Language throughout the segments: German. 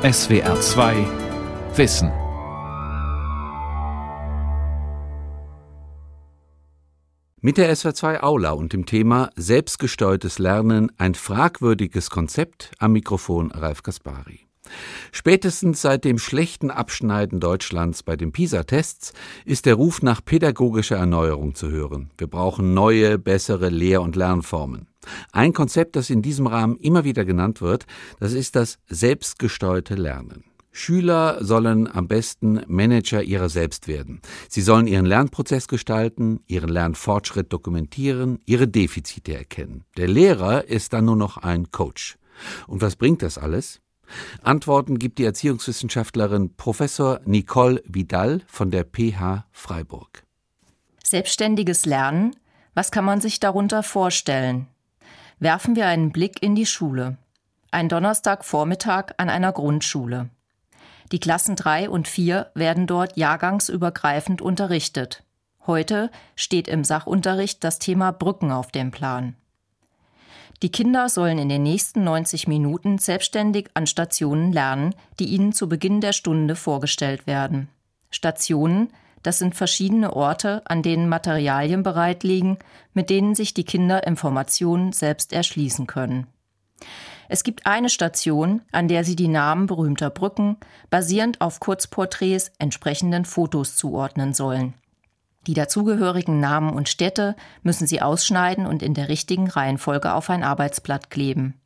SWR 2 Wissen. Mit der SWR 2 Aula und dem Thema Selbstgesteuertes Lernen ein fragwürdiges Konzept am Mikrofon Ralf Kaspari. Spätestens seit dem schlechten Abschneiden Deutschlands bei den PISA-Tests ist der Ruf nach pädagogischer Erneuerung zu hören. Wir brauchen neue, bessere Lehr- und Lernformen. Ein Konzept, das in diesem Rahmen immer wieder genannt wird, das ist das selbstgesteuerte Lernen. Schüler sollen am besten Manager ihrer selbst werden. Sie sollen ihren Lernprozess gestalten, ihren Lernfortschritt dokumentieren, ihre Defizite erkennen. Der Lehrer ist dann nur noch ein Coach. Und was bringt das alles? Antworten gibt die Erziehungswissenschaftlerin Professor Nicole Vidal von der PH Freiburg. Selbstständiges Lernen, was kann man sich darunter vorstellen? Werfen wir einen Blick in die Schule. Ein Donnerstagvormittag an einer Grundschule. Die Klassen 3 und 4 werden dort jahrgangsübergreifend unterrichtet. Heute steht im Sachunterricht das Thema Brücken auf dem Plan. Die Kinder sollen in den nächsten 90 Minuten selbstständig an Stationen lernen, die ihnen zu Beginn der Stunde vorgestellt werden. Stationen, das sind verschiedene Orte, an denen Materialien bereitliegen, mit denen sich die Kinder Informationen selbst erschließen können. Es gibt eine Station, an der sie die Namen berühmter Brücken basierend auf Kurzporträts entsprechenden Fotos zuordnen sollen. Die dazugehörigen Namen und Städte müssen Sie ausschneiden und in der richtigen Reihenfolge auf ein Arbeitsblatt kleben.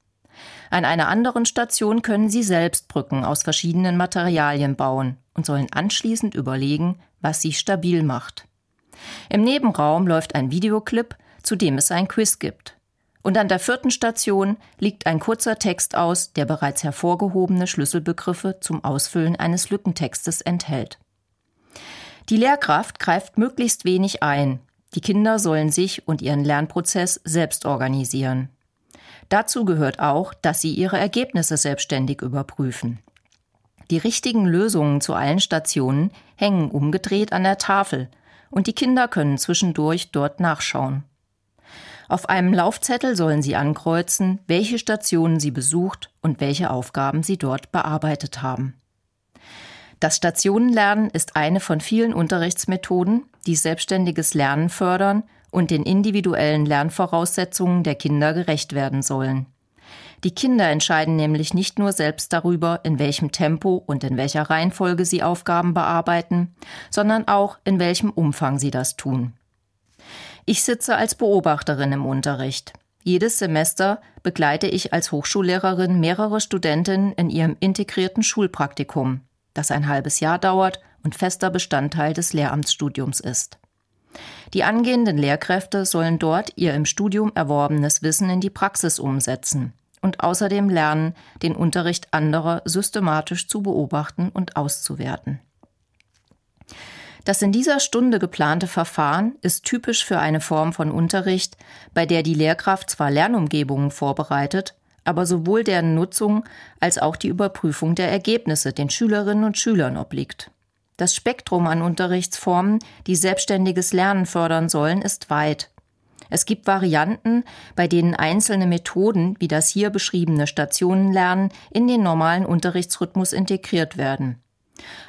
An einer anderen Station können Sie selbst Brücken aus verschiedenen Materialien bauen und sollen anschließend überlegen, was sie stabil macht. Im Nebenraum läuft ein Videoclip, zu dem es ein Quiz gibt. Und an der vierten Station liegt ein kurzer Text aus, der bereits hervorgehobene Schlüsselbegriffe zum Ausfüllen eines Lückentextes enthält. Die Lehrkraft greift möglichst wenig ein. Die Kinder sollen sich und ihren Lernprozess selbst organisieren. Dazu gehört auch, dass sie ihre Ergebnisse selbstständig überprüfen. Die richtigen Lösungen zu allen Stationen hängen umgedreht an der Tafel und die Kinder können zwischendurch dort nachschauen. Auf einem Laufzettel sollen sie ankreuzen, welche Stationen sie besucht und welche Aufgaben sie dort bearbeitet haben. Das Stationenlernen ist eine von vielen Unterrichtsmethoden, die selbstständiges Lernen fördern und den individuellen Lernvoraussetzungen der Kinder gerecht werden sollen. Die Kinder entscheiden nämlich nicht nur selbst darüber, in welchem Tempo und in welcher Reihenfolge sie Aufgaben bearbeiten, sondern auch in welchem Umfang sie das tun. Ich sitze als Beobachterin im Unterricht. Jedes Semester begleite ich als Hochschullehrerin mehrere Studentinnen in ihrem integrierten Schulpraktikum das ein halbes Jahr dauert und fester Bestandteil des Lehramtsstudiums ist. Die angehenden Lehrkräfte sollen dort ihr im Studium erworbenes Wissen in die Praxis umsetzen und außerdem lernen, den Unterricht anderer systematisch zu beobachten und auszuwerten. Das in dieser Stunde geplante Verfahren ist typisch für eine Form von Unterricht, bei der die Lehrkraft zwar Lernumgebungen vorbereitet, aber sowohl deren Nutzung als auch die Überprüfung der Ergebnisse den Schülerinnen und Schülern obliegt. Das Spektrum an Unterrichtsformen, die selbstständiges Lernen fördern sollen, ist weit. Es gibt Varianten, bei denen einzelne Methoden wie das hier beschriebene Stationenlernen in den normalen Unterrichtsrhythmus integriert werden.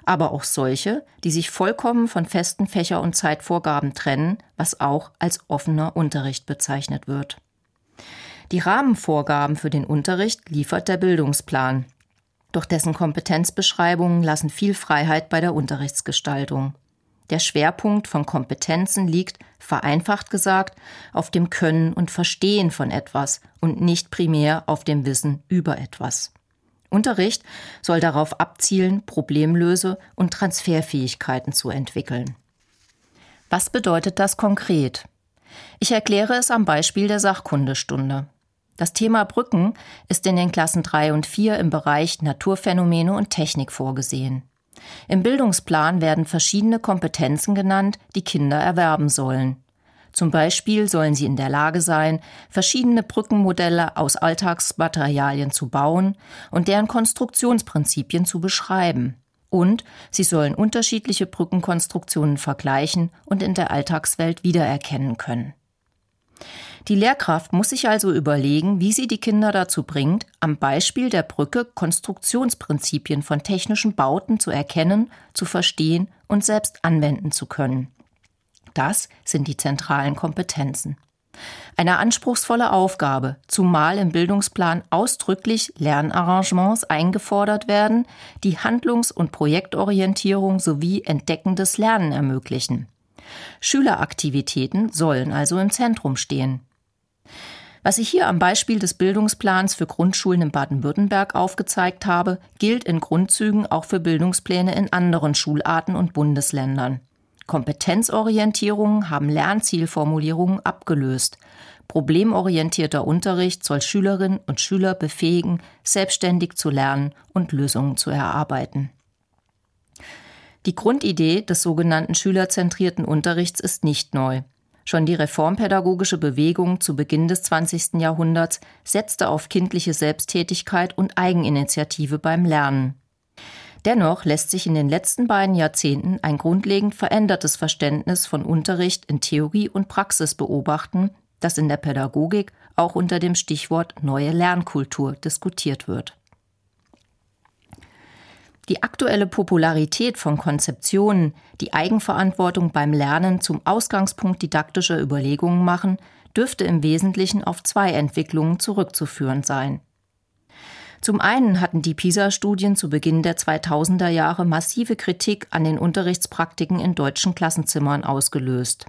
Aber auch solche, die sich vollkommen von festen Fächer- und Zeitvorgaben trennen, was auch als offener Unterricht bezeichnet wird. Die Rahmenvorgaben für den Unterricht liefert der Bildungsplan. Doch dessen Kompetenzbeschreibungen lassen viel Freiheit bei der Unterrichtsgestaltung. Der Schwerpunkt von Kompetenzen liegt, vereinfacht gesagt, auf dem Können und Verstehen von etwas und nicht primär auf dem Wissen über etwas. Unterricht soll darauf abzielen, Problemlöse und Transferfähigkeiten zu entwickeln. Was bedeutet das konkret? Ich erkläre es am Beispiel der Sachkundestunde. Das Thema Brücken ist in den Klassen 3 und 4 im Bereich Naturphänomene und Technik vorgesehen. Im Bildungsplan werden verschiedene Kompetenzen genannt, die Kinder erwerben sollen. Zum Beispiel sollen sie in der Lage sein, verschiedene Brückenmodelle aus Alltagsmaterialien zu bauen und deren Konstruktionsprinzipien zu beschreiben. Und sie sollen unterschiedliche Brückenkonstruktionen vergleichen und in der Alltagswelt wiedererkennen können. Die Lehrkraft muss sich also überlegen, wie sie die Kinder dazu bringt, am Beispiel der Brücke Konstruktionsprinzipien von technischen Bauten zu erkennen, zu verstehen und selbst anwenden zu können. Das sind die zentralen Kompetenzen. Eine anspruchsvolle Aufgabe, zumal im Bildungsplan ausdrücklich Lernarrangements eingefordert werden, die Handlungs- und Projektorientierung sowie entdeckendes Lernen ermöglichen. Schüleraktivitäten sollen also im Zentrum stehen. Was ich hier am Beispiel des Bildungsplans für Grundschulen in Baden-Württemberg aufgezeigt habe, gilt in Grundzügen auch für Bildungspläne in anderen Schularten und Bundesländern. Kompetenzorientierungen haben Lernzielformulierungen abgelöst. Problemorientierter Unterricht soll Schülerinnen und Schüler befähigen, selbstständig zu lernen und Lösungen zu erarbeiten. Die Grundidee des sogenannten schülerzentrierten Unterrichts ist nicht neu. Schon die reformpädagogische Bewegung zu Beginn des 20. Jahrhunderts setzte auf kindliche Selbsttätigkeit und Eigeninitiative beim Lernen. Dennoch lässt sich in den letzten beiden Jahrzehnten ein grundlegend verändertes Verständnis von Unterricht in Theorie und Praxis beobachten, das in der Pädagogik auch unter dem Stichwort neue Lernkultur diskutiert wird. Die aktuelle Popularität von Konzeptionen, die Eigenverantwortung beim Lernen zum Ausgangspunkt didaktischer Überlegungen machen, dürfte im Wesentlichen auf zwei Entwicklungen zurückzuführen sein. Zum einen hatten die PISA-Studien zu Beginn der 2000er Jahre massive Kritik an den Unterrichtspraktiken in deutschen Klassenzimmern ausgelöst.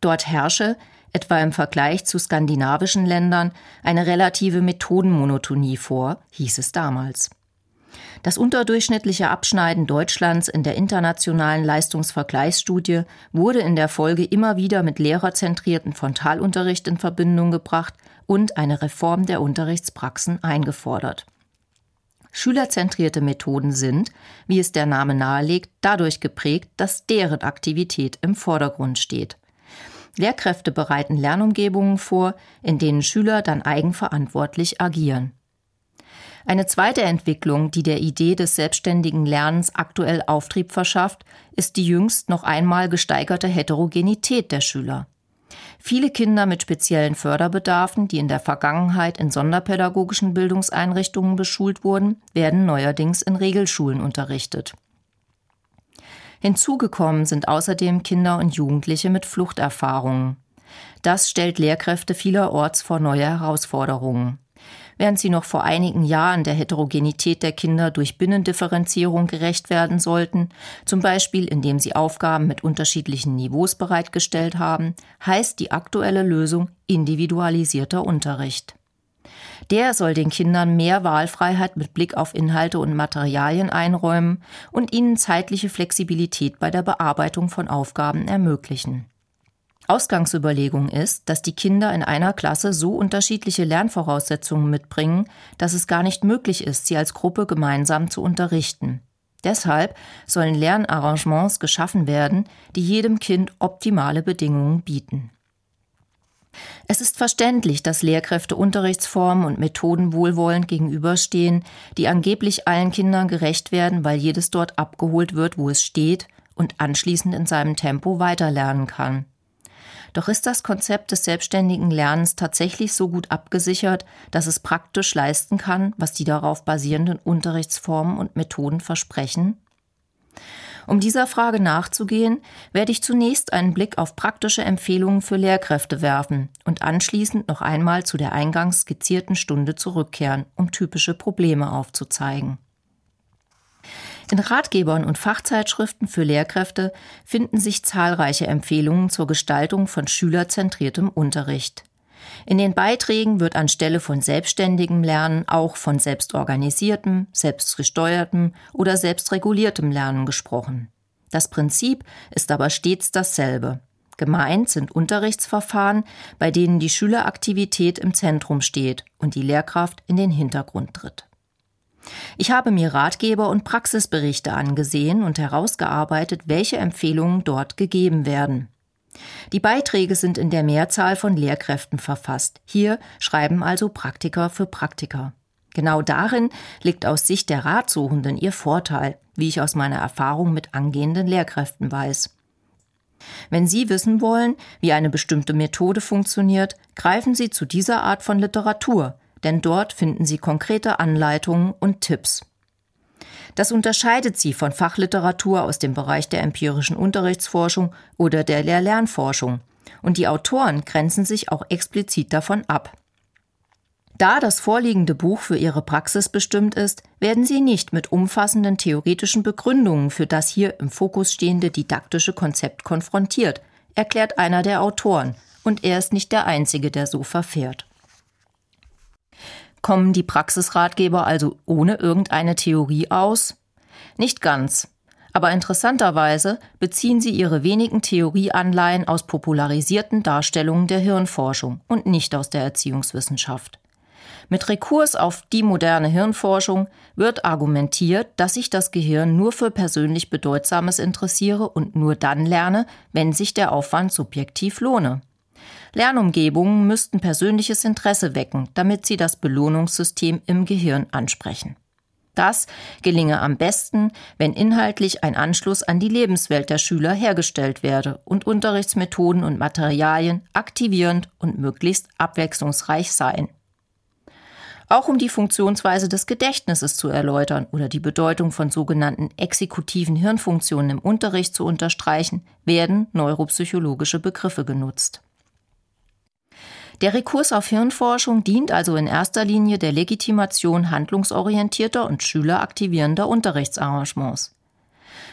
Dort herrsche, etwa im Vergleich zu skandinavischen Ländern, eine relative Methodenmonotonie vor, hieß es damals. Das unterdurchschnittliche Abschneiden Deutschlands in der internationalen Leistungsvergleichsstudie wurde in der Folge immer wieder mit lehrerzentrierten Frontalunterricht in Verbindung gebracht und eine Reform der Unterrichtspraxen eingefordert. Schülerzentrierte Methoden sind, wie es der Name nahelegt, dadurch geprägt, dass deren Aktivität im Vordergrund steht. Lehrkräfte bereiten Lernumgebungen vor, in denen Schüler dann eigenverantwortlich agieren. Eine zweite Entwicklung, die der Idee des selbstständigen Lernens aktuell Auftrieb verschafft, ist die jüngst noch einmal gesteigerte Heterogenität der Schüler. Viele Kinder mit speziellen Förderbedarfen, die in der Vergangenheit in sonderpädagogischen Bildungseinrichtungen beschult wurden, werden neuerdings in Regelschulen unterrichtet. Hinzugekommen sind außerdem Kinder und Jugendliche mit Fluchterfahrungen. Das stellt Lehrkräfte vielerorts vor neue Herausforderungen während sie noch vor einigen Jahren der Heterogenität der Kinder durch Binnendifferenzierung gerecht werden sollten, zum Beispiel indem sie Aufgaben mit unterschiedlichen Niveaus bereitgestellt haben, heißt die aktuelle Lösung individualisierter Unterricht. Der soll den Kindern mehr Wahlfreiheit mit Blick auf Inhalte und Materialien einräumen und ihnen zeitliche Flexibilität bei der Bearbeitung von Aufgaben ermöglichen. Ausgangsüberlegung ist, dass die Kinder in einer Klasse so unterschiedliche Lernvoraussetzungen mitbringen, dass es gar nicht möglich ist, sie als Gruppe gemeinsam zu unterrichten. Deshalb sollen Lernarrangements geschaffen werden, die jedem Kind optimale Bedingungen bieten. Es ist verständlich, dass Lehrkräfte Unterrichtsformen und Methoden wohlwollend gegenüberstehen, die angeblich allen Kindern gerecht werden, weil jedes dort abgeholt wird, wo es steht und anschließend in seinem Tempo weiterlernen kann. Doch ist das Konzept des selbstständigen Lernens tatsächlich so gut abgesichert, dass es praktisch leisten kann, was die darauf basierenden Unterrichtsformen und Methoden versprechen? Um dieser Frage nachzugehen, werde ich zunächst einen Blick auf praktische Empfehlungen für Lehrkräfte werfen und anschließend noch einmal zu der eingangs skizzierten Stunde zurückkehren, um typische Probleme aufzuzeigen. In Ratgebern und Fachzeitschriften für Lehrkräfte finden sich zahlreiche Empfehlungen zur Gestaltung von schülerzentriertem Unterricht. In den Beiträgen wird anstelle von selbstständigem Lernen auch von selbstorganisiertem, selbstgesteuertem oder selbstreguliertem Lernen gesprochen. Das Prinzip ist aber stets dasselbe. Gemeint sind Unterrichtsverfahren, bei denen die Schüleraktivität im Zentrum steht und die Lehrkraft in den Hintergrund tritt. Ich habe mir Ratgeber und Praxisberichte angesehen und herausgearbeitet, welche Empfehlungen dort gegeben werden. Die Beiträge sind in der Mehrzahl von Lehrkräften verfasst. Hier schreiben also Praktiker für Praktiker. Genau darin liegt aus Sicht der Ratsuchenden ihr Vorteil, wie ich aus meiner Erfahrung mit angehenden Lehrkräften weiß. Wenn Sie wissen wollen, wie eine bestimmte Methode funktioniert, greifen Sie zu dieser Art von Literatur, denn dort finden Sie konkrete Anleitungen und Tipps. Das unterscheidet sie von Fachliteratur aus dem Bereich der empirischen Unterrichtsforschung oder der Lehr-Lernforschung, und die Autoren grenzen sich auch explizit davon ab. Da das vorliegende Buch für ihre Praxis bestimmt ist, werden Sie nicht mit umfassenden theoretischen Begründungen für das hier im Fokus stehende didaktische Konzept konfrontiert, erklärt einer der Autoren, und er ist nicht der Einzige, der so verfährt. Kommen die Praxisratgeber also ohne irgendeine Theorie aus? Nicht ganz. Aber interessanterweise beziehen sie ihre wenigen Theorieanleihen aus popularisierten Darstellungen der Hirnforschung und nicht aus der Erziehungswissenschaft. Mit Rekurs auf die moderne Hirnforschung wird argumentiert, dass ich das Gehirn nur für persönlich Bedeutsames interessiere und nur dann lerne, wenn sich der Aufwand subjektiv lohne. Lernumgebungen müssten persönliches Interesse wecken, damit sie das Belohnungssystem im Gehirn ansprechen. Das gelinge am besten, wenn inhaltlich ein Anschluss an die Lebenswelt der Schüler hergestellt werde und Unterrichtsmethoden und Materialien aktivierend und möglichst abwechslungsreich seien. Auch um die Funktionsweise des Gedächtnisses zu erläutern oder die Bedeutung von sogenannten exekutiven Hirnfunktionen im Unterricht zu unterstreichen, werden neuropsychologische Begriffe genutzt. Der Rekurs auf Hirnforschung dient also in erster Linie der Legitimation handlungsorientierter und schüleraktivierender Unterrichtsarrangements.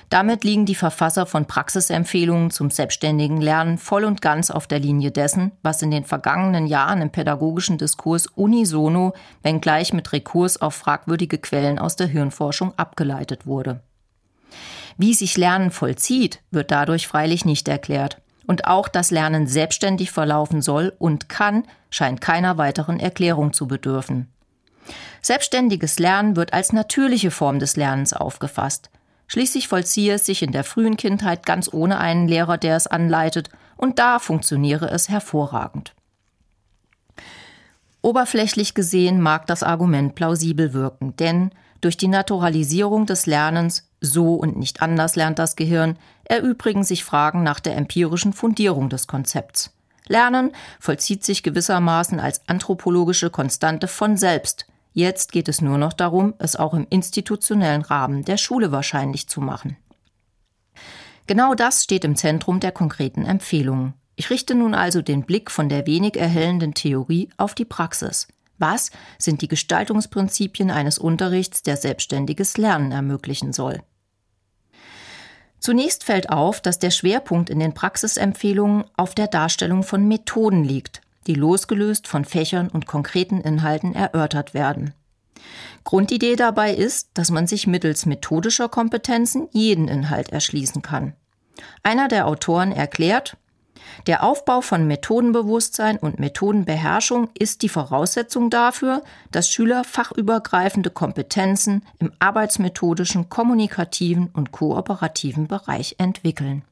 Damit liegen die Verfasser von Praxisempfehlungen zum selbstständigen Lernen voll und ganz auf der Linie dessen, was in den vergangenen Jahren im pädagogischen Diskurs unisono, wenngleich mit Rekurs auf fragwürdige Quellen aus der Hirnforschung abgeleitet wurde. Wie sich Lernen vollzieht, wird dadurch freilich nicht erklärt. Und auch das Lernen selbstständig verlaufen soll und kann, scheint keiner weiteren Erklärung zu bedürfen. Selbstständiges Lernen wird als natürliche Form des Lernens aufgefasst. Schließlich vollziehe es sich in der frühen Kindheit ganz ohne einen Lehrer, der es anleitet, und da funktioniere es hervorragend. Oberflächlich gesehen mag das Argument plausibel wirken, denn durch die Naturalisierung des Lernens, so und nicht anders lernt das Gehirn, erübrigen sich Fragen nach der empirischen Fundierung des Konzepts. Lernen vollzieht sich gewissermaßen als anthropologische Konstante von selbst, Jetzt geht es nur noch darum, es auch im institutionellen Rahmen der Schule wahrscheinlich zu machen. Genau das steht im Zentrum der konkreten Empfehlungen. Ich richte nun also den Blick von der wenig erhellenden Theorie auf die Praxis. Was sind die Gestaltungsprinzipien eines Unterrichts, der selbstständiges Lernen ermöglichen soll? Zunächst fällt auf, dass der Schwerpunkt in den Praxisempfehlungen auf der Darstellung von Methoden liegt, die losgelöst von Fächern und konkreten Inhalten erörtert werden. Grundidee dabei ist, dass man sich mittels methodischer Kompetenzen jeden Inhalt erschließen kann. Einer der Autoren erklärt, der Aufbau von Methodenbewusstsein und Methodenbeherrschung ist die Voraussetzung dafür, dass Schüler fachübergreifende Kompetenzen im arbeitsmethodischen, kommunikativen und kooperativen Bereich entwickeln.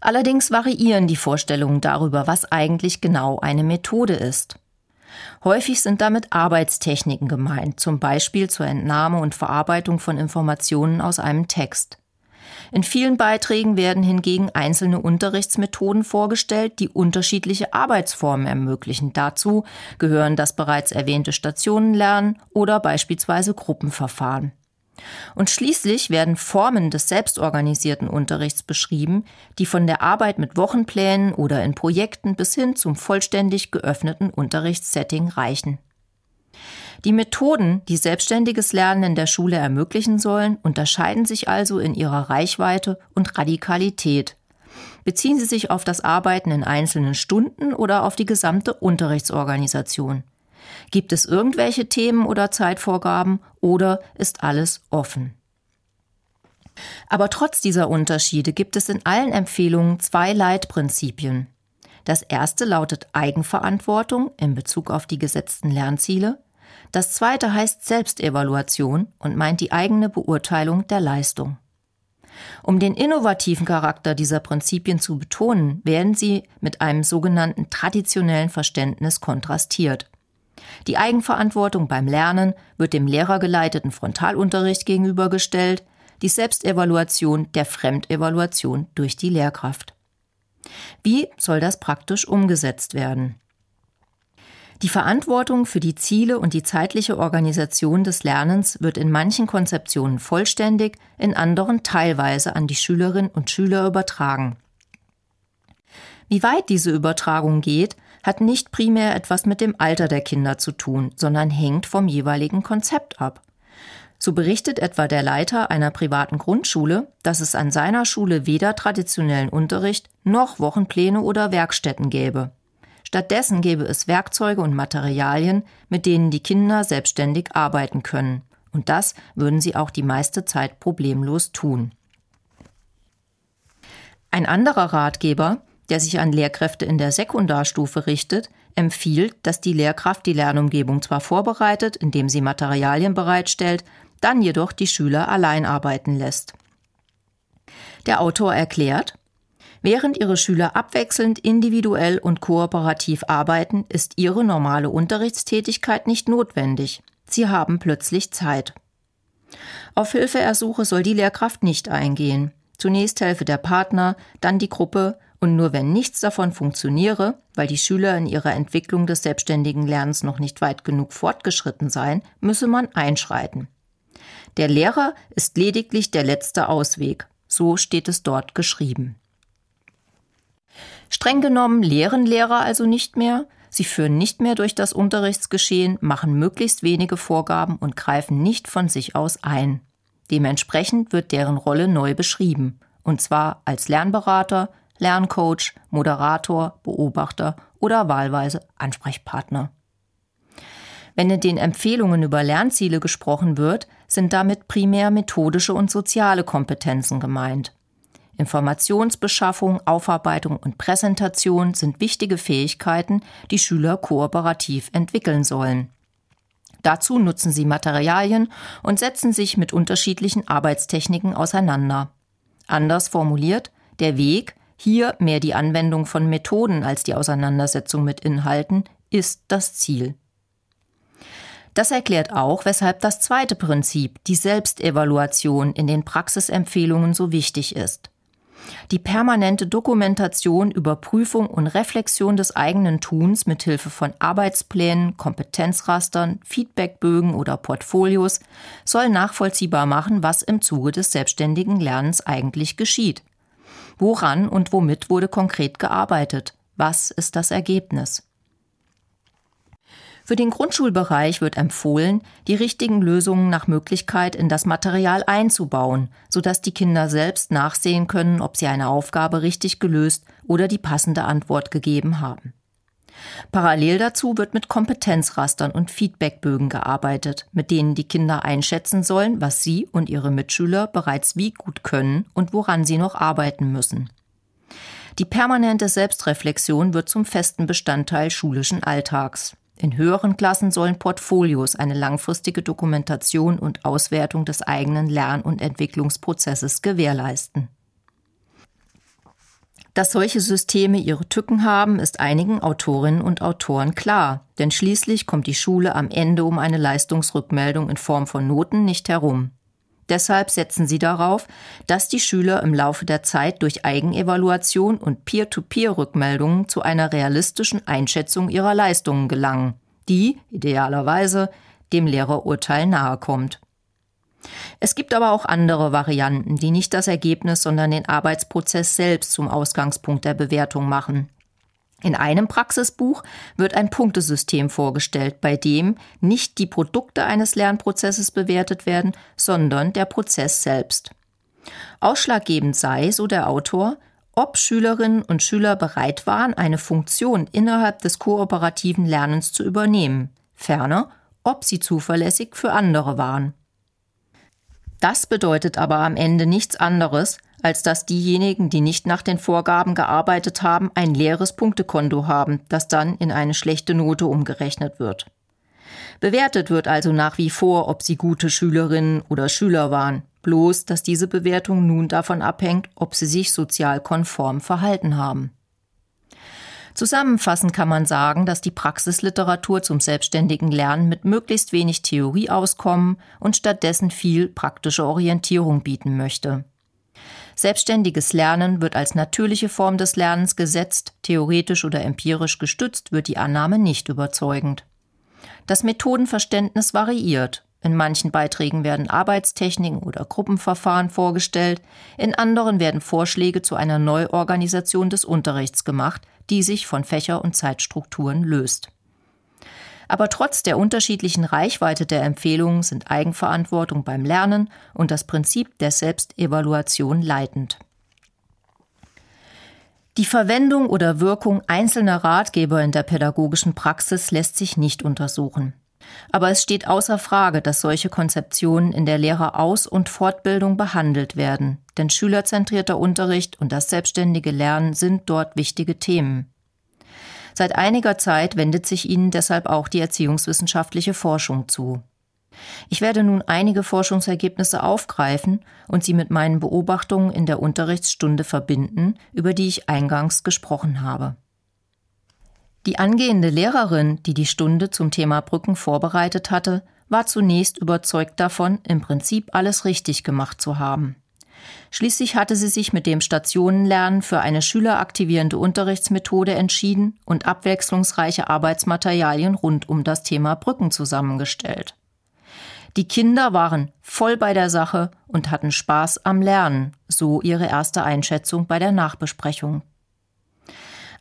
Allerdings variieren die Vorstellungen darüber, was eigentlich genau eine Methode ist. Häufig sind damit Arbeitstechniken gemeint, zum Beispiel zur Entnahme und Verarbeitung von Informationen aus einem Text. In vielen Beiträgen werden hingegen einzelne Unterrichtsmethoden vorgestellt, die unterschiedliche Arbeitsformen ermöglichen. Dazu gehören das bereits erwähnte Stationenlernen oder beispielsweise Gruppenverfahren. Und schließlich werden Formen des selbstorganisierten Unterrichts beschrieben, die von der Arbeit mit Wochenplänen oder in Projekten bis hin zum vollständig geöffneten Unterrichtssetting reichen. Die Methoden, die selbstständiges Lernen in der Schule ermöglichen sollen, unterscheiden sich also in ihrer Reichweite und Radikalität. Beziehen sie sich auf das Arbeiten in einzelnen Stunden oder auf die gesamte Unterrichtsorganisation? Gibt es irgendwelche Themen oder Zeitvorgaben oder ist alles offen? Aber trotz dieser Unterschiede gibt es in allen Empfehlungen zwei Leitprinzipien. Das erste lautet Eigenverantwortung in Bezug auf die gesetzten Lernziele. Das zweite heißt Selbstevaluation und meint die eigene Beurteilung der Leistung. Um den innovativen Charakter dieser Prinzipien zu betonen, werden sie mit einem sogenannten traditionellen Verständnis kontrastiert. Die Eigenverantwortung beim Lernen wird dem lehrergeleiteten Frontalunterricht gegenübergestellt, die Selbstevaluation der Fremdevaluation durch die Lehrkraft. Wie soll das praktisch umgesetzt werden? Die Verantwortung für die Ziele und die zeitliche Organisation des Lernens wird in manchen Konzeptionen vollständig, in anderen teilweise an die Schülerinnen und Schüler übertragen. Wie weit diese Übertragung geht, hat nicht primär etwas mit dem Alter der Kinder zu tun, sondern hängt vom jeweiligen Konzept ab. So berichtet etwa der Leiter einer privaten Grundschule, dass es an seiner Schule weder traditionellen Unterricht noch Wochenpläne oder Werkstätten gäbe. Stattdessen gäbe es Werkzeuge und Materialien, mit denen die Kinder selbstständig arbeiten können. Und das würden sie auch die meiste Zeit problemlos tun. Ein anderer Ratgeber, der sich an Lehrkräfte in der Sekundarstufe richtet, empfiehlt, dass die Lehrkraft die Lernumgebung zwar vorbereitet, indem sie Materialien bereitstellt, dann jedoch die Schüler allein arbeiten lässt. Der Autor erklärt, Während ihre Schüler abwechselnd individuell und kooperativ arbeiten, ist ihre normale Unterrichtstätigkeit nicht notwendig. Sie haben plötzlich Zeit. Auf Hilfeersuche soll die Lehrkraft nicht eingehen. Zunächst helfe der Partner, dann die Gruppe und nur wenn nichts davon funktioniere, weil die Schüler in ihrer Entwicklung des selbstständigen Lernens noch nicht weit genug fortgeschritten seien, müsse man einschreiten. Der Lehrer ist lediglich der letzte Ausweg. So steht es dort geschrieben. Streng genommen lehren Lehrer also nicht mehr, sie führen nicht mehr durch das Unterrichtsgeschehen, machen möglichst wenige Vorgaben und greifen nicht von sich aus ein. Dementsprechend wird deren Rolle neu beschrieben, und zwar als Lernberater, Lerncoach, Moderator, Beobachter oder wahlweise Ansprechpartner. Wenn in den Empfehlungen über Lernziele gesprochen wird, sind damit primär methodische und soziale Kompetenzen gemeint. Informationsbeschaffung, Aufarbeitung und Präsentation sind wichtige Fähigkeiten, die Schüler kooperativ entwickeln sollen. Dazu nutzen sie Materialien und setzen sich mit unterschiedlichen Arbeitstechniken auseinander. Anders formuliert, der Weg, hier mehr die Anwendung von Methoden als die Auseinandersetzung mit Inhalten, ist das Ziel. Das erklärt auch, weshalb das zweite Prinzip, die Selbstevaluation in den Praxisempfehlungen so wichtig ist. Die permanente Dokumentation, Überprüfung und Reflexion des eigenen Tuns mit Hilfe von Arbeitsplänen, Kompetenzrastern, Feedbackbögen oder Portfolios soll nachvollziehbar machen, was im Zuge des selbstständigen Lernens eigentlich geschieht. Woran und womit wurde konkret gearbeitet? Was ist das Ergebnis? Für den Grundschulbereich wird empfohlen, die richtigen Lösungen nach Möglichkeit in das Material einzubauen, sodass die Kinder selbst nachsehen können, ob sie eine Aufgabe richtig gelöst oder die passende Antwort gegeben haben. Parallel dazu wird mit Kompetenzrastern und Feedbackbögen gearbeitet, mit denen die Kinder einschätzen sollen, was sie und ihre Mitschüler bereits wie gut können und woran sie noch arbeiten müssen. Die permanente Selbstreflexion wird zum festen Bestandteil schulischen Alltags. In höheren Klassen sollen Portfolios eine langfristige Dokumentation und Auswertung des eigenen Lern- und Entwicklungsprozesses gewährleisten. Dass solche Systeme ihre Tücken haben, ist einigen Autorinnen und Autoren klar, denn schließlich kommt die Schule am Ende um eine Leistungsrückmeldung in Form von Noten nicht herum. Deshalb setzen sie darauf, dass die Schüler im Laufe der Zeit durch Eigenevaluation und Peer-to-Peer-Rückmeldungen zu einer realistischen Einschätzung ihrer Leistungen gelangen, die idealerweise dem Lehrerurteil nahekommt. Es gibt aber auch andere Varianten, die nicht das Ergebnis, sondern den Arbeitsprozess selbst zum Ausgangspunkt der Bewertung machen. In einem Praxisbuch wird ein Punktesystem vorgestellt, bei dem nicht die Produkte eines Lernprozesses bewertet werden, sondern der Prozess selbst. Ausschlaggebend sei, so der Autor, ob Schülerinnen und Schüler bereit waren, eine Funktion innerhalb des kooperativen Lernens zu übernehmen, ferner, ob sie zuverlässig für andere waren. Das bedeutet aber am Ende nichts anderes, als dass diejenigen, die nicht nach den Vorgaben gearbeitet haben, ein leeres Punktekonto haben, das dann in eine schlechte Note umgerechnet wird. Bewertet wird also nach wie vor, ob sie gute Schülerinnen oder Schüler waren, bloß dass diese Bewertung nun davon abhängt, ob sie sich sozial konform verhalten haben. Zusammenfassend kann man sagen, dass die Praxisliteratur zum selbstständigen Lernen mit möglichst wenig Theorie auskommen und stattdessen viel praktische Orientierung bieten möchte. Selbstständiges Lernen wird als natürliche Form des Lernens gesetzt, theoretisch oder empirisch gestützt wird die Annahme nicht überzeugend. Das Methodenverständnis variiert. In manchen Beiträgen werden Arbeitstechniken oder Gruppenverfahren vorgestellt, in anderen werden Vorschläge zu einer Neuorganisation des Unterrichts gemacht, die sich von Fächer- und Zeitstrukturen löst. Aber trotz der unterschiedlichen Reichweite der Empfehlungen sind Eigenverantwortung beim Lernen und das Prinzip der Selbstevaluation leitend. Die Verwendung oder Wirkung einzelner Ratgeber in der pädagogischen Praxis lässt sich nicht untersuchen. Aber es steht außer Frage, dass solche Konzeptionen in der Lehreraus- und Fortbildung behandelt werden, denn schülerzentrierter Unterricht und das selbstständige Lernen sind dort wichtige Themen. Seit einiger Zeit wendet sich ihnen deshalb auch die erziehungswissenschaftliche Forschung zu. Ich werde nun einige Forschungsergebnisse aufgreifen und sie mit meinen Beobachtungen in der Unterrichtsstunde verbinden, über die ich eingangs gesprochen habe. Die angehende Lehrerin, die die Stunde zum Thema Brücken vorbereitet hatte, war zunächst überzeugt davon, im Prinzip alles richtig gemacht zu haben. Schließlich hatte sie sich mit dem Stationenlernen für eine schüleraktivierende Unterrichtsmethode entschieden und abwechslungsreiche Arbeitsmaterialien rund um das Thema Brücken zusammengestellt. Die Kinder waren voll bei der Sache und hatten Spaß am Lernen, so ihre erste Einschätzung bei der Nachbesprechung.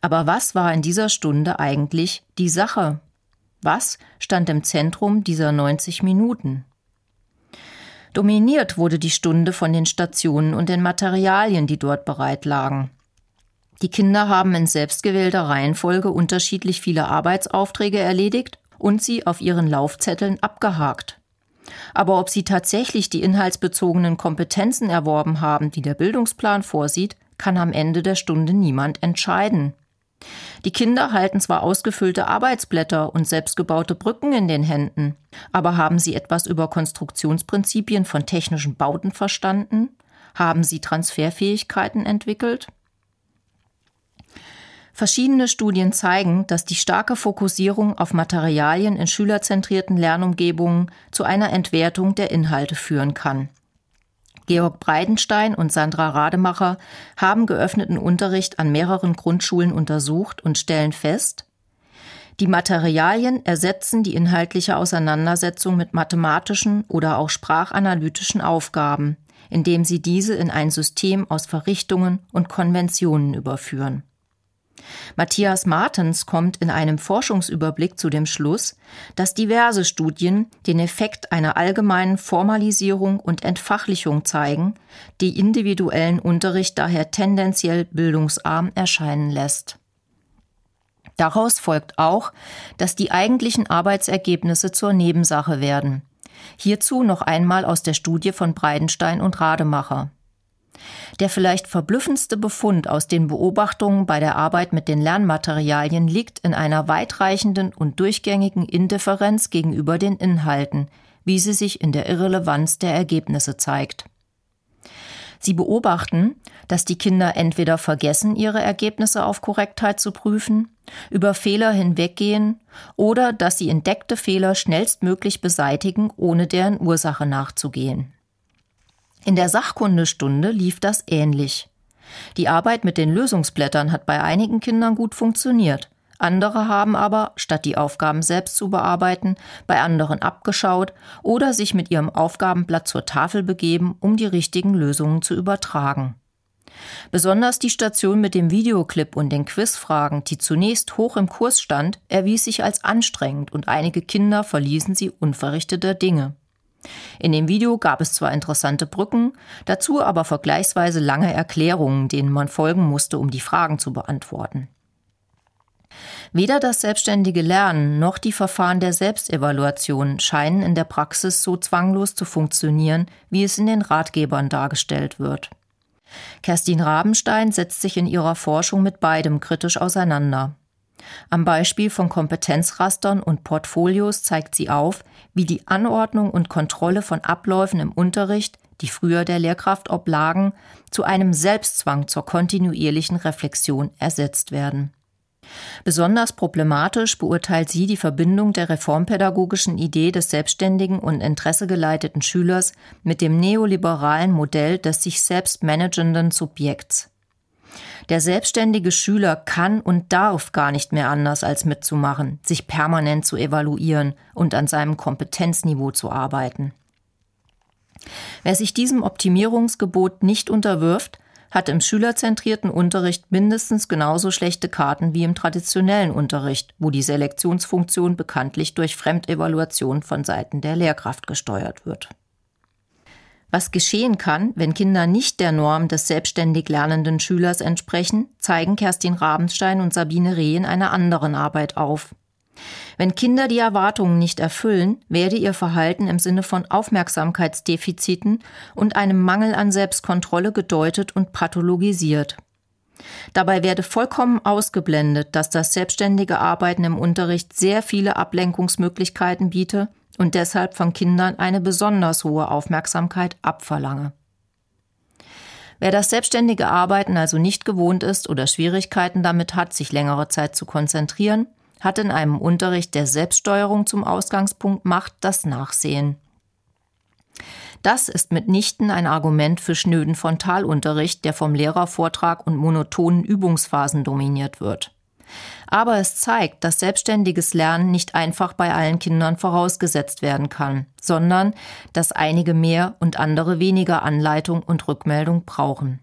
Aber was war in dieser Stunde eigentlich die Sache? Was stand im Zentrum dieser 90 Minuten? Dominiert wurde die Stunde von den Stationen und den Materialien, die dort bereit lagen. Die Kinder haben in selbstgewählter Reihenfolge unterschiedlich viele Arbeitsaufträge erledigt und sie auf ihren Laufzetteln abgehakt. Aber ob sie tatsächlich die inhaltsbezogenen Kompetenzen erworben haben, die der Bildungsplan vorsieht, kann am Ende der Stunde niemand entscheiden. Die Kinder halten zwar ausgefüllte Arbeitsblätter und selbstgebaute Brücken in den Händen, aber haben sie etwas über Konstruktionsprinzipien von technischen Bauten verstanden? Haben sie Transferfähigkeiten entwickelt? Verschiedene Studien zeigen, dass die starke Fokussierung auf Materialien in schülerzentrierten Lernumgebungen zu einer Entwertung der Inhalte führen kann. Georg Breidenstein und Sandra Rademacher haben geöffneten Unterricht an mehreren Grundschulen untersucht und stellen fest, die Materialien ersetzen die inhaltliche Auseinandersetzung mit mathematischen oder auch sprachanalytischen Aufgaben, indem sie diese in ein System aus Verrichtungen und Konventionen überführen. Matthias Martens kommt in einem Forschungsüberblick zu dem Schluss, dass diverse Studien den Effekt einer allgemeinen Formalisierung und Entfachlichung zeigen, die individuellen Unterricht daher tendenziell bildungsarm erscheinen lässt. Daraus folgt auch, dass die eigentlichen Arbeitsergebnisse zur Nebensache werden. Hierzu noch einmal aus der Studie von Breidenstein und Rademacher. Der vielleicht verblüffendste Befund aus den Beobachtungen bei der Arbeit mit den Lernmaterialien liegt in einer weitreichenden und durchgängigen Indifferenz gegenüber den Inhalten, wie sie sich in der Irrelevanz der Ergebnisse zeigt. Sie beobachten, dass die Kinder entweder vergessen, ihre Ergebnisse auf Korrektheit zu prüfen, über Fehler hinweggehen oder dass sie entdeckte Fehler schnellstmöglich beseitigen, ohne deren Ursache nachzugehen. In der Sachkundestunde lief das ähnlich. Die Arbeit mit den Lösungsblättern hat bei einigen Kindern gut funktioniert. Andere haben aber, statt die Aufgaben selbst zu bearbeiten, bei anderen abgeschaut oder sich mit ihrem Aufgabenblatt zur Tafel begeben, um die richtigen Lösungen zu übertragen. Besonders die Station mit dem Videoclip und den Quizfragen, die zunächst hoch im Kurs stand, erwies sich als anstrengend und einige Kinder verließen sie unverrichteter Dinge. In dem Video gab es zwar interessante Brücken, dazu aber vergleichsweise lange Erklärungen, denen man folgen musste, um die Fragen zu beantworten. Weder das selbstständige Lernen noch die Verfahren der Selbstevaluation scheinen in der Praxis so zwanglos zu funktionieren, wie es in den Ratgebern dargestellt wird. Kerstin Rabenstein setzt sich in ihrer Forschung mit beidem kritisch auseinander. Am Beispiel von Kompetenzrastern und Portfolios zeigt sie auf, wie die Anordnung und Kontrolle von Abläufen im Unterricht, die früher der Lehrkraft oblagen, zu einem Selbstzwang zur kontinuierlichen Reflexion ersetzt werden. Besonders problematisch beurteilt sie die Verbindung der reformpädagogischen Idee des selbstständigen und interessegeleiteten Schülers mit dem neoliberalen Modell des sich selbst managenden Subjekts. Der selbstständige Schüler kann und darf gar nicht mehr anders als mitzumachen, sich permanent zu evaluieren und an seinem Kompetenzniveau zu arbeiten. Wer sich diesem Optimierungsgebot nicht unterwirft, hat im schülerzentrierten Unterricht mindestens genauso schlechte Karten wie im traditionellen Unterricht, wo die Selektionsfunktion bekanntlich durch Fremdevaluation von Seiten der Lehrkraft gesteuert wird. Was geschehen kann, wenn Kinder nicht der Norm des selbstständig lernenden Schülers entsprechen, zeigen Kerstin Rabenstein und Sabine Reh in einer anderen Arbeit auf. Wenn Kinder die Erwartungen nicht erfüllen, werde ihr Verhalten im Sinne von Aufmerksamkeitsdefiziten und einem Mangel an Selbstkontrolle gedeutet und pathologisiert. Dabei werde vollkommen ausgeblendet, dass das selbstständige Arbeiten im Unterricht sehr viele Ablenkungsmöglichkeiten biete und deshalb von Kindern eine besonders hohe Aufmerksamkeit abverlange. Wer das selbstständige Arbeiten also nicht gewohnt ist oder Schwierigkeiten damit hat, sich längere Zeit zu konzentrieren, hat in einem Unterricht der Selbststeuerung zum Ausgangspunkt macht, das Nachsehen. Das ist mitnichten ein Argument für schnöden Frontalunterricht, der vom Lehrervortrag und monotonen Übungsphasen dominiert wird. Aber es zeigt, dass selbstständiges Lernen nicht einfach bei allen Kindern vorausgesetzt werden kann, sondern dass einige mehr und andere weniger Anleitung und Rückmeldung brauchen.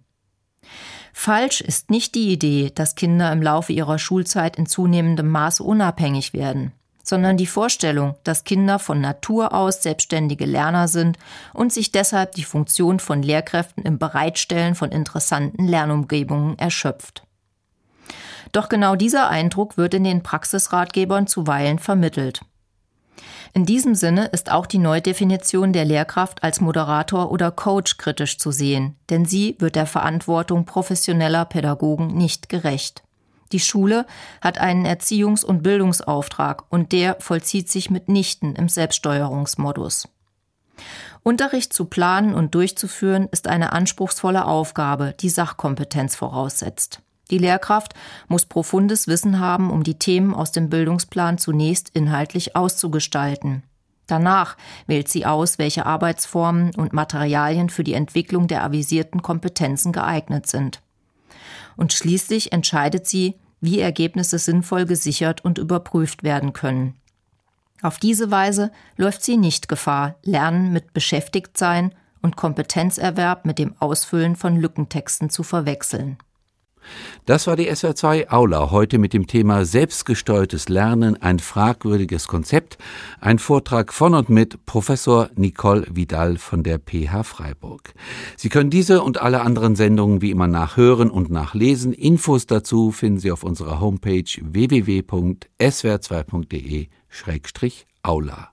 Falsch ist nicht die Idee, dass Kinder im Laufe ihrer Schulzeit in zunehmendem Maße unabhängig werden, sondern die Vorstellung, dass Kinder von Natur aus selbstständige Lerner sind und sich deshalb die Funktion von Lehrkräften im Bereitstellen von interessanten Lernumgebungen erschöpft. Doch genau dieser Eindruck wird in den Praxisratgebern zuweilen vermittelt. In diesem Sinne ist auch die Neudefinition der Lehrkraft als Moderator oder Coach kritisch zu sehen, denn sie wird der Verantwortung professioneller Pädagogen nicht gerecht. Die Schule hat einen Erziehungs- und Bildungsauftrag und der vollzieht sich mitnichten im Selbststeuerungsmodus. Unterricht zu planen und durchzuführen ist eine anspruchsvolle Aufgabe, die Sachkompetenz voraussetzt. Die Lehrkraft muss profundes Wissen haben, um die Themen aus dem Bildungsplan zunächst inhaltlich auszugestalten. Danach wählt sie aus, welche Arbeitsformen und Materialien für die Entwicklung der avisierten Kompetenzen geeignet sind. Und schließlich entscheidet sie, wie Ergebnisse sinnvoll gesichert und überprüft werden können. Auf diese Weise läuft sie nicht Gefahr, Lernen mit Beschäftigtsein und Kompetenzerwerb mit dem Ausfüllen von Lückentexten zu verwechseln. Das war die SWR2 Aula heute mit dem Thema Selbstgesteuertes Lernen, ein fragwürdiges Konzept. Ein Vortrag von und mit Professor Nicole Vidal von der PH Freiburg. Sie können diese und alle anderen Sendungen wie immer nachhören und nachlesen. Infos dazu finden Sie auf unserer Homepage www.swr2.de-aula.